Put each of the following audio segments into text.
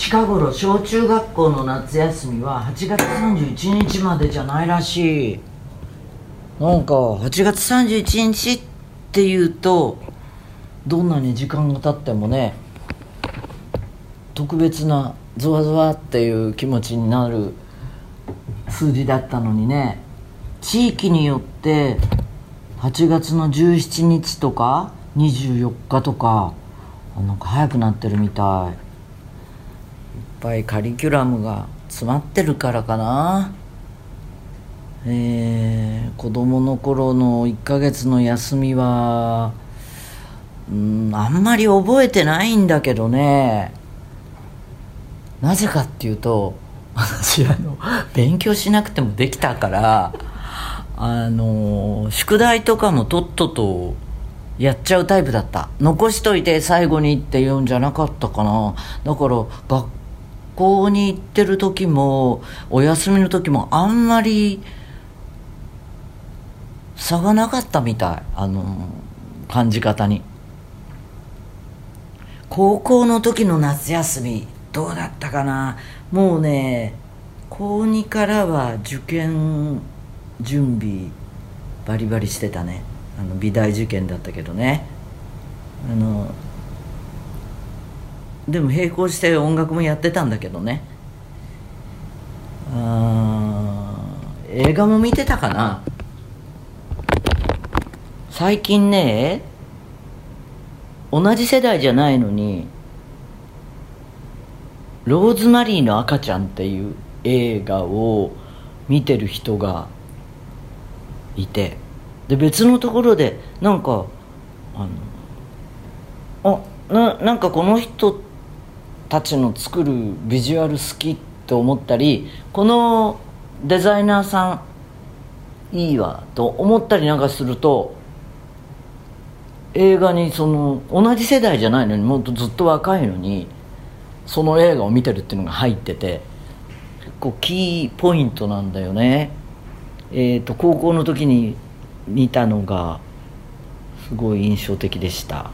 近頃小中学校の夏休みは8月31日までじゃないらしい。なんか8月31日っていうとどんなに時間が経ってもね特別なゾワゾワっていう気持ちになる数字だったのにね地域によって8月の17日とか24日とかなんか早くなってるみたい。ぱいカリキュラムが詰まってるからかな。えー、子供の頃の1ヶ月の休みはうんあんまり覚えてないんだけどね。なぜかっていうと私あの勉強しなくてもできたからあの宿題とかもとっととやっちゃうタイプだった。残しといて最後にって言うんじゃなかったかな。だから学校に行ってる時もお休みの時もあんまり差がなかったみたい。あの感じ方に。高校の時の夏休みどうだったかな。もうね高2からは受験準備バリバリしてたね。あの美大受験だったけどね。あのでも並行して音楽もやってたんだけどね。あ映画も見てたかな。最近ね同じ世代じゃないのに「ローズマリーの赤ちゃん」っていう映画を見てる人がいてで別のところでなんかあのあななんかこの人ってたちの作るビジュアル好きって思ったりこのデザイナーさんいいわと思ったりなんかすると映画にその同じ世代じゃないのにもっとずっと若いのにその映画を見てるっていうのが入ってて結構キーポイントなんだよね。えーと、高校の時に見たのがすごい印象的でした。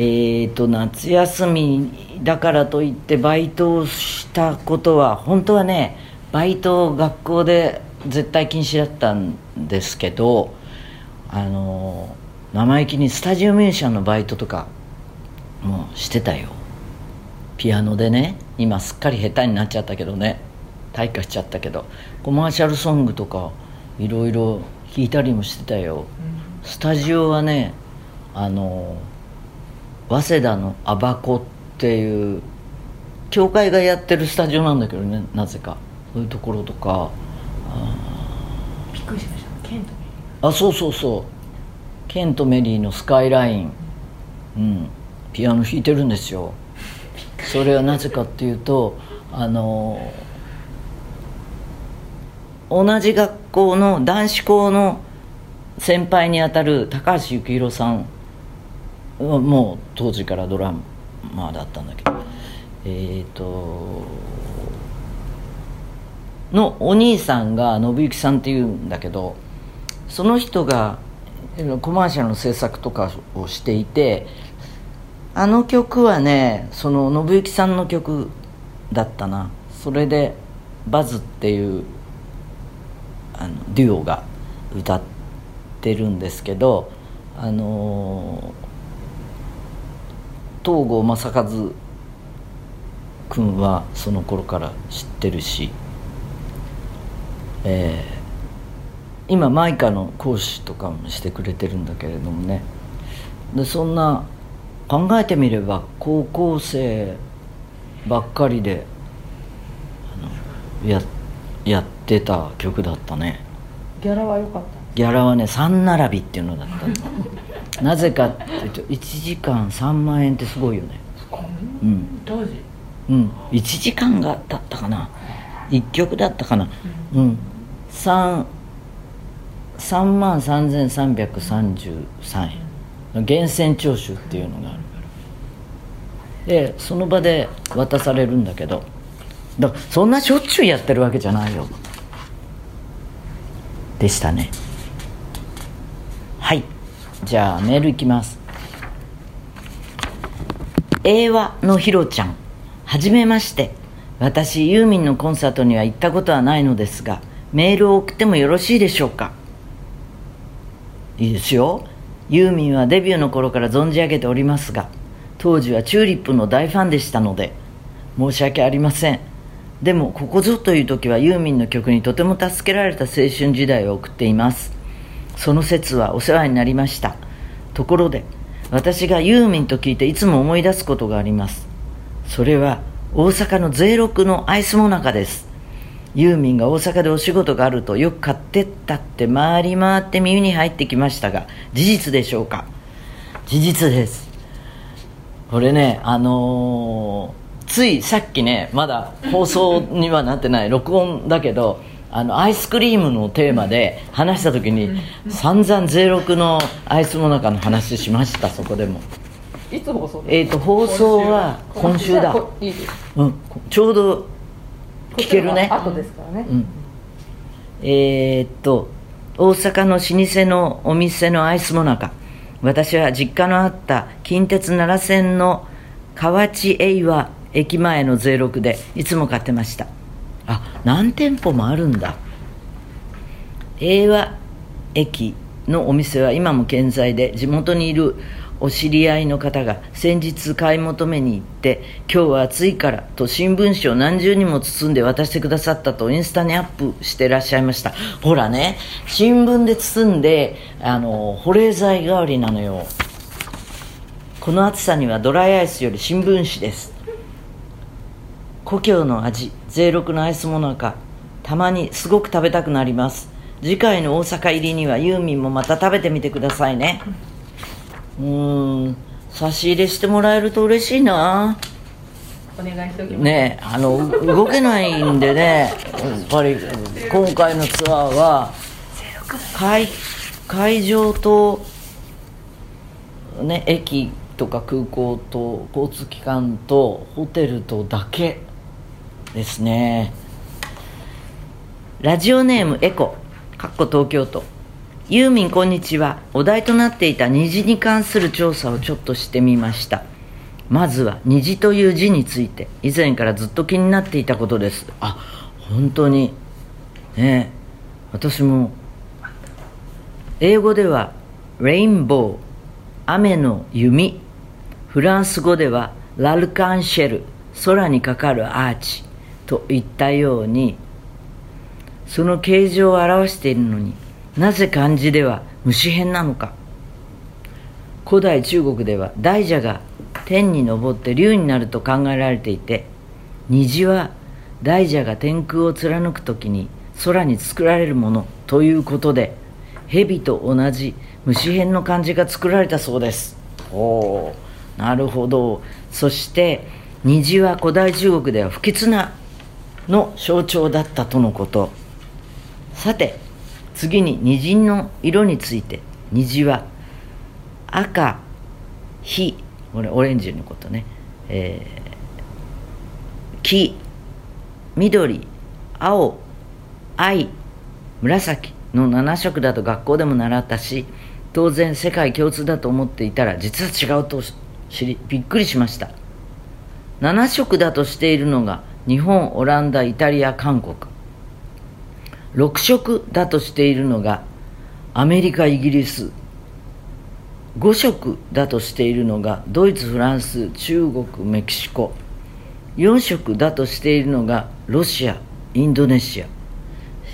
えーと夏休みだからといってバイトをしたことは本当はねバイト学校で絶対禁止だったんですけどあの生意気にスタジオミュージシャンのバイトとかもうしてたよ。ピアノでね今すっかり下手になっちゃったけどね退化しちゃったけどコマーシャルソングとかいろいろ弾いたりもしてたよ、うん、スタジオはねあの早稲田のアバコっていう教会がやってるスタジオなんだけどねなぜか。そういうところとか。びっくりしました。ケントメリーあそうそうそう。ケントメリーのスカイライン。うん。ピアノ弾いてるんですよ。それはなぜかっていうとあの同じ学校の男子校の先輩にあたる高橋幸宏さんはもう当時からドラマだったんだけど。えっ、ー、とのお兄さんが信行さんっていうんだけどその人がコマーシャルの制作とかをしていてあの曲はねその信行さんの曲だったな。それで「バズ」っていうあのデュオが歌ってるんですけどあの東郷正和君はその頃から知ってるし、えー、今マイカの講師とかもしてくれてるんだけれどもね。でそんな考えてみれば高校生ばっかりでややってた曲だったね。ギャラは良かった。ギャラはね3並びっていうのだったなぜかっていうと1時間3万円ってすごいよね。うん。当時？うん。1時間がだったかな。1曲だったかな。うん、うん、3 3万3333円。源泉徴収っていうのがあるから。でその場で渡されるんだけど。だそんなしょっちゅうやってるわけじゃないよ。でしたね。はいじゃあメールいきます。英和のひろちゃん。はじめまして。私ユーミンのコンサートには行ったことはないのですがメールを送ってもよろしいでしょうか？いいですよ。ユーミンはデビューの頃から存じ上げておりますが当時はチューリップの大ファンでしたので申し訳ありません。でもここぞという時はユーミンの曲にとても助けられた青春時代を送っています。その説はお世話になりました。ところで私がユーミンと聞いていつも思い出すことがあります。それは大阪の税六のアイスモナカです。ユーミンが大阪でお仕事があるとよく買ってったって回り回って耳に入ってきましたが事実でしょうか？事実です。これねあのーついさっきねまだ放送にはなってない録音だけどあのアイスクリームのテーマで話した時に散々税六のアイスの中の話しましたそこでも。いつ放送えっ、と放送は今週だ。うん。ちょうど聞けるね。後ですからね、うん。えーっと大阪の老舗のお店のアイスもなか私は実家のあった近鉄奈良線の河内英和駅前の税六でいつも買ってました。あ何店舗もあるんだ。英和駅のお店は今も健在で地元にいるお知り合いの方が先日買い求めに行って今日は暑いからと新聞紙を何重にも包んで渡してくださったとインスタにアップしてらっしゃいました。ほらね新聞で包んであの保冷剤代わりなのよ。この暑さにはドライアイスより新聞紙です。故郷の味税六のアイスもなかたまにすごく食べたくなります。次回の大阪入りにはユーミンもまた食べてみてくださいね。うーん差し入れしてもらえると嬉しいな。お願いしておきます、ねあのう動けないんでね。やっぱり今回のツアーは会会場と、ね、駅とか空港と交通機関とホテルとだけですね。ラジオネームエコ。かっこ東京都。ユーミンこんにちは。お題となっていた虹に関する調査をちょっとしてみました。まずは虹という字について。以前からずっと気になっていたことです。あ本当に。ね。私も英語ではレインボー雨の弓。フランス語ではラルカンシェル。空にかかるアーチ。といったようにその形状を表しているのになぜ漢字では虫編なのか。古代中国では大蛇が天に昇って竜になると考えられていて虹は大蛇が天空を貫く時に空に作られるものということで蛇と同じ虫編の漢字が作られたそうです。おおなるほど。そして虹は古代中国では不吉なの象徴だったとのこと。さて次に虹の色について虹は赤火これオレンジのことね、えー、黄緑青藍紫の7色だと学校でも習ったし当然世界共通だと思っていたら実は違うと知りびっくりしました。7色だとしているのが日本オランダイタリア韓国。6色だとしているのがアメリカイギリス。5色だとしているのがドイツフランス中国メキシコ。4色だとしているのがロシアインドネシア。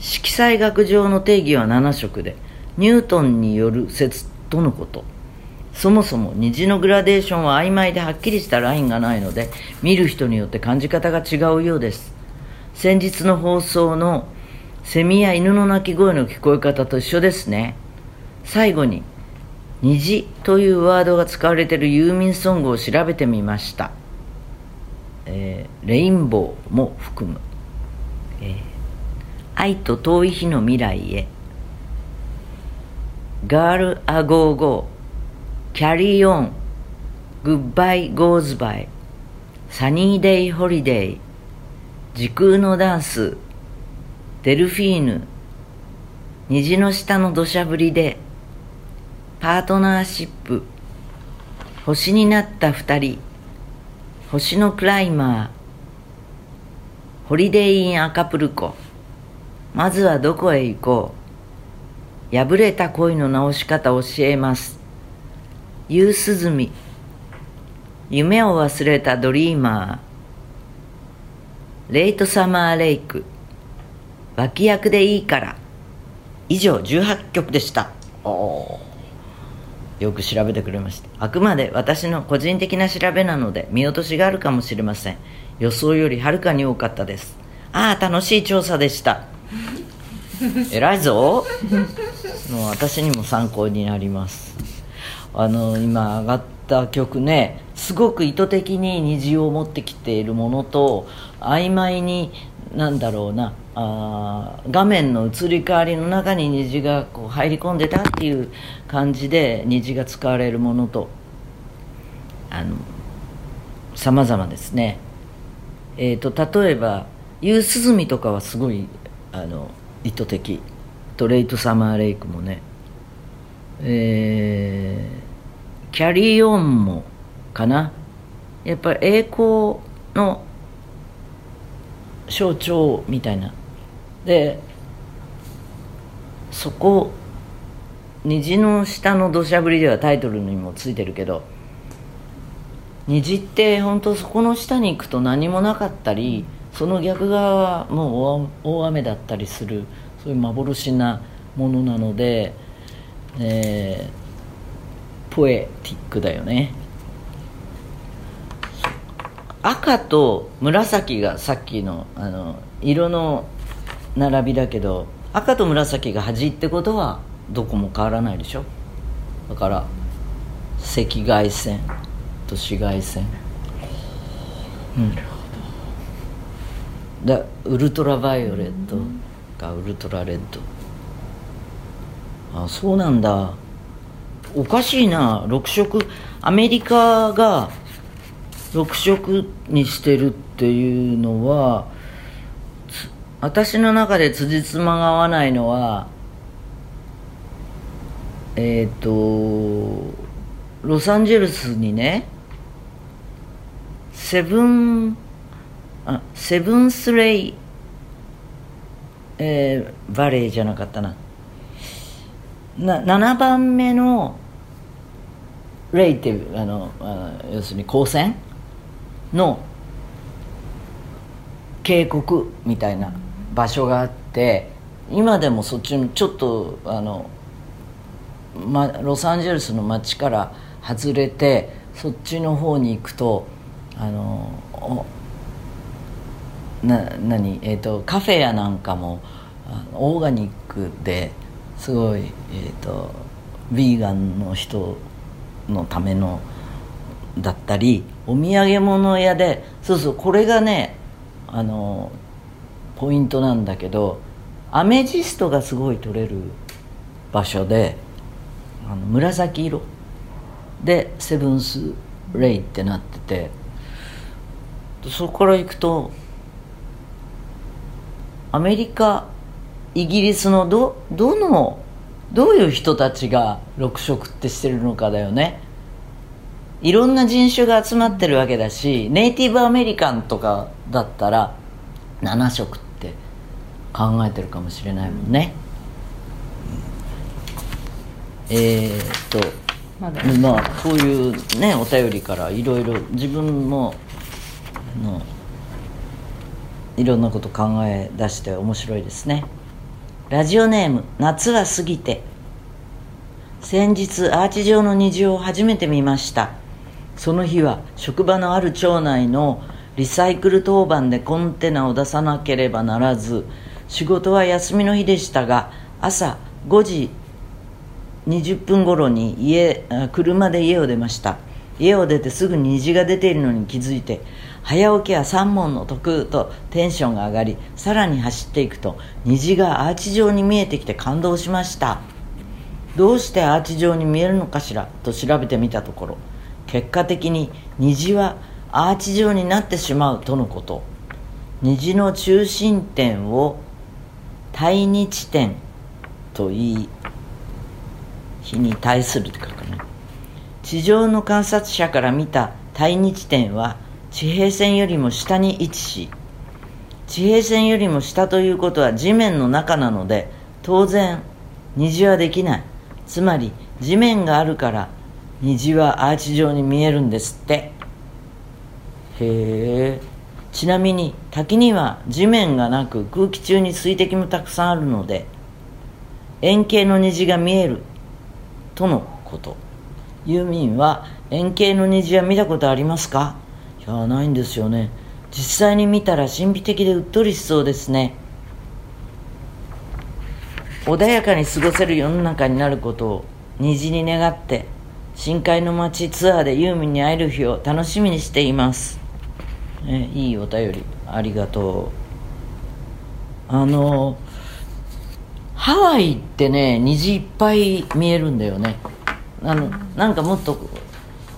色彩学上の定義は7色でニュートンによる説とのこと。そもそも虹のグラデーションは曖昧ではっきりしたラインがないので見る人によって感じ方が違うようです。先日の放送のセミや犬の鳴き声の聞こえ方と一緒ですね。最後に虹というワードが使われているユーミンソングを調べてみました、えー Rainbow も含む、えー愛と遠い日の未来へ。 Girl a go go。 Carry on Good-bye Goes by Sunny day Holiday 時空のダンス。デルフィーヌ虹の下の土砂降りで。パートナーシップ星になった二人。星のクライマー。 Holiday in Acapulco まずはどこへ行こう。破れた恋の直し方教えます。夕涼み。夢を忘れた Dreamer。 Late Summer Lake。脇役でいいから。以上18曲でした。およく調べてくれました。あくまで私の個人的な調べなので見落としがあるかもしれません。予想よりはるかに多かったです。ああ楽しい調査でした。偉いぞ。もう私にも参考になりますあの今上がった曲ねすごく意図的に虹を持ってきているものと曖昧になんだろうなあ画面の移り変わりの中に虹がこう入り込んでたっていう感じで虹が使われるものとあの様々ですね。えーと、例えば「夕涼み」とかはすごいあの意図的。と「レイト・サマー・レイク」もね。えー、キャリーオンもかな。やっぱり栄光の象徴みたいな。でそこ虹の下の土砂降りではタイトルにもついてるけど虹って本当そこの下に行くと何もなかったりその逆側はもう大雨だったりするそういう幻なものなので、えー、ポエティックだよね。赤と紫がさっきのあの色の並びだけど赤と紫が端ってことはどこも変わらないでしょ。だから赤外線と紫外線。うん。だウルトラバイオレットがウルトラレッド。あそうなんだ。おかしいな。6色。アメリカが6色にしてるっていうのは私の中で辻褄が合わないのはえっ、ー、とロサンゼルスにねセブンあセブンスレイ、えー、バレーじゃなかったな。な7番目のレイってあの要するに光線の渓谷みたいな場所があって今でもそっちのちょっとあの、ま、ロサンゼルスの街から外れてそっちの方に行くとあのな何、えーと、カフェやなんかもオーガニックですごい、えーと、ヴィーガンの人のためのだったりお土産物屋でそうそうこれがねあのポイントなんだけどアメジストがすごい取れる場所であの紫色。でセブンス・レイってなっててそこから行くとアメリカイギリスのどどのどういう人たちが6色ってしてるのかだよね。いろんな人種が集まってるわけだしネイティブアメリカンとかだったら7色って考えてるかもしれないもんね、うん、えー、っとままあこういうねお便りからいろいろ自分ものいろんなこと考え出して面白いですねラジオネーム夏は過ぎて。先日アーチ状の虹を初めて見ました。その日は職場のある町内のリサイクル当番でコンテナを出さなければならず仕事は休みの日でしたが朝5時20分頃に家車で家を出ました。家を出てすぐ虹が出ているのに気づいて早起きは三問の得とテンションが上がりさらに走っていくと虹がアーチ状に見えてきて感動しました。どうしてアーチ状に見えるのかしらと調べてみたところ結果的に虹はアーチ状になってしまうとのこと。虹の中心点を対日点と言い日に対するって書くね地上の観察者から見た対日点は地平線よりも下に位置し地平線よりも下ということは地面の中なので当然虹はできない。つまり地面があるから虹はアーチ状に見えるんですって。へえ。ちなみに滝には地面がなく空気中に水滴もたくさんあるので円形の虹が見える。とのこと。ユーミンは円形の虹は見たことありますか？いやないんですよね。実際に見たら神秘的でうっとりしそうですね。穏やかに過ごせる世の中になることを虹に願って深海の街ツアーでユーミンに会える日を楽しみにしています、ね、いいお便りありがとう。あのハワイってね虹いっぱい見えるんだよね。あのなんかもっと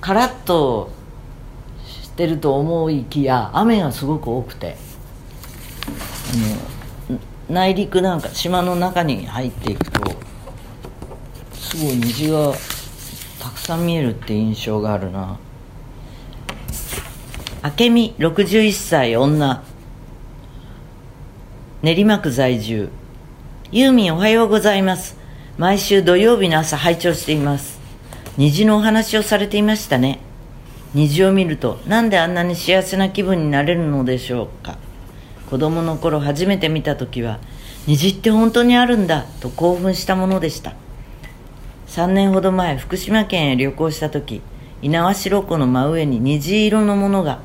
カラッとしてると思いきや雨がすごく多くてあの内陸なんか島の中に入っていくとすごい虹がたくさん見えるって印象があるな。明美61歳女。練馬区在住。ユーミンおはようございます。毎週土曜日の朝拝聴しています。虹のお話をされていましたね。虹を見るとなんであんなに幸せな気分になれるのでしょうか。子供の頃初めて見た時は虹って本当にあるんだと興奮したものでした。3年ほど前福島県へ旅行した時猪苗代湖の真上に虹色のものが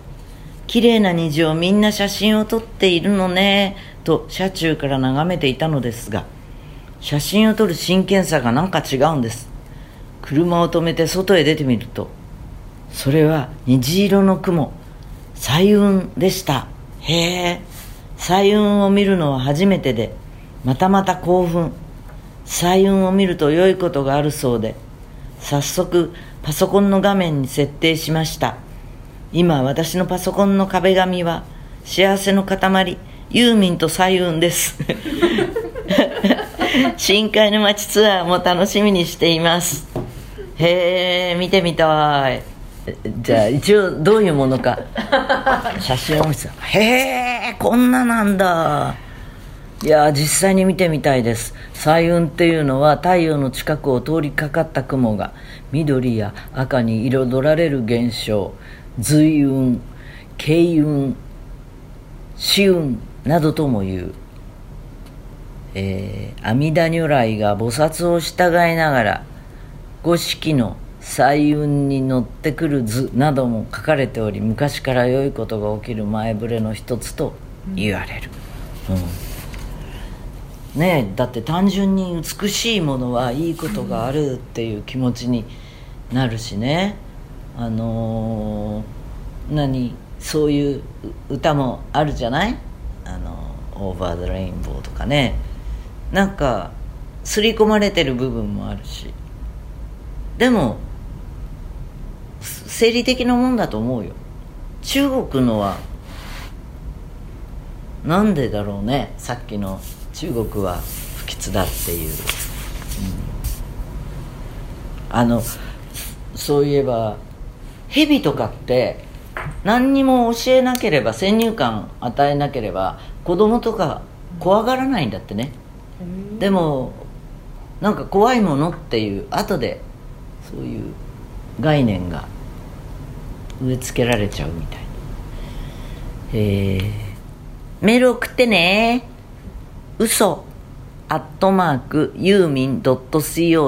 綺麗な虹をみんな写真を撮っているのねと車中から眺めていたのですが写真を撮る真剣さがなんか違うんです。車を止めて外へ出てみるとそれは虹色の雲。彩雲でした。へえ。彩雲を見るのは初めてでまたまた興奮。彩雲を見ると良いことがあるそうで早速パソコンの画面に設定しました。今私のパソコンの壁紙は幸せの塊ユーミンと彩雲です。深海の街ツアーも楽しみにしています。へえ見てみたい。じゃあ一応どういうものか。写真を見せた。へえこんななんだ。いや実際に見てみたいです。彩雲っていうのは太陽の近くを通りかかった雲が緑や赤に彩られる現象。随雲慶雲紫雲などとも言う、えー、阿弥陀如来が菩薩を従いながら五色の彩雲に乗ってくる図なども書かれており昔から良いことが起きる前触れの一つと言われる、うん、ねえだって単純に美しいものはいいことがあるっていう気持ちになるしね。あのー、何そういう歌もあるじゃない？あの「オーバー・ザ・レインボー」とかね。なんか刷り込まれてる部分もあるし。でも生理的なもんだと思うよ。中国のはなんでだろうね。さっきの中国は不吉だっていう、うん、あのそういえば蛇とかって何にも教えなければ先入観与えなければ子供とか怖がらないんだってね。でもなんか怖いものっていう後でそういう概念が植え付けられちゃうみたいな。えー、メール送ってね。嘘。アットマークユーミン .co.jp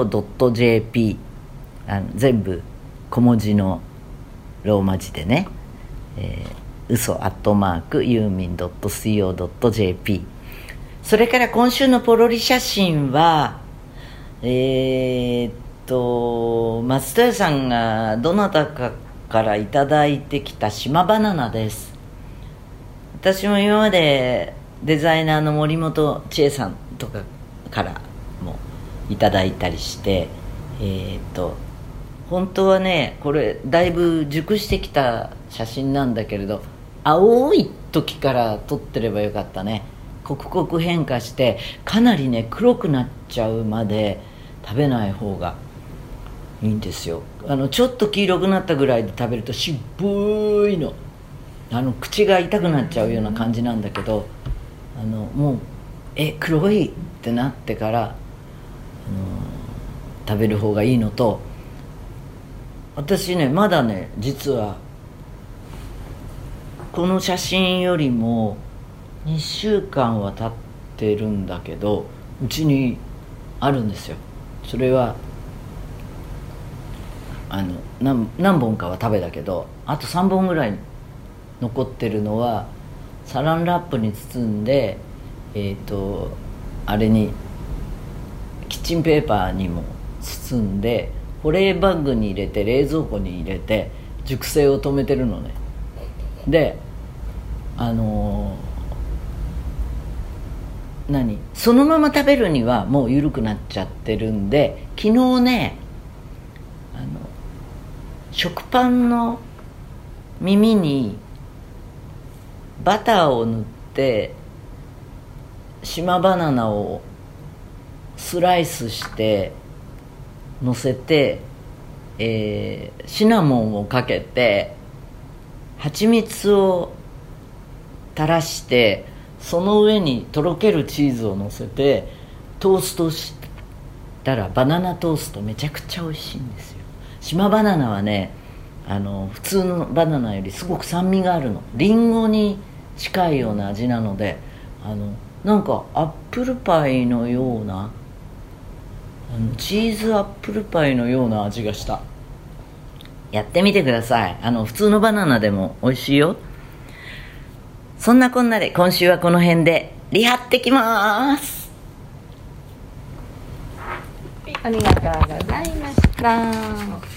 あの全部小文字のローマ字でね、えー、嘘。アットマークユーミン .co.jp それから今週のポロリ写真はえー、っと松任谷さんがどなたかから頂いてきた島バナナです。私も今までデザイナーの森本千恵さんとかからもいただいたりしてえー、っと本当はねこれだいぶ熟してきた写真なんだけれど青い時から撮ってればよかったね。刻々変化してかなりね黒くなっちゃうまで食べない方がいいんですよ。あのちょっと黄色くなったぐらいで食べると渋いの。あの口が痛くなっちゃうような感じなんだけどあのもうえ黒いってなってから、あの食べる方がいいのと私ねまだね実はこの写真よりも2週間は経ってるんだけどうちにあるんですよ。それはあの何何本かは食べたけどあと3本ぐらい残ってるのはサランラップに包んでえっ、とあれにキッチンペーパーにも包んで保冷バッグに入れて冷蔵庫に入れて熟成を止めてるのね。であのー何？そのまま食べるにはもう緩くなっちゃってるんで昨日ね食パンの耳にバターを塗って島バナナをスライスして乗せて、えーシナモンをかけて蜂蜜を垂らしてその上にとろけるチーズを乗せてトーストしたらバナナトーストめちゃくちゃ美味しいんですよ。島バナナはねあの普通のバナナよりすごく酸味があるの。リンゴに近いような味なのであのなんかアップルパイのようなあのチーズアップルパイのような味がした。やってみてください。あの普通のバナナでも美味しいよ。そんなこんなで今週はこの辺でリハってきます。ありがとうございました。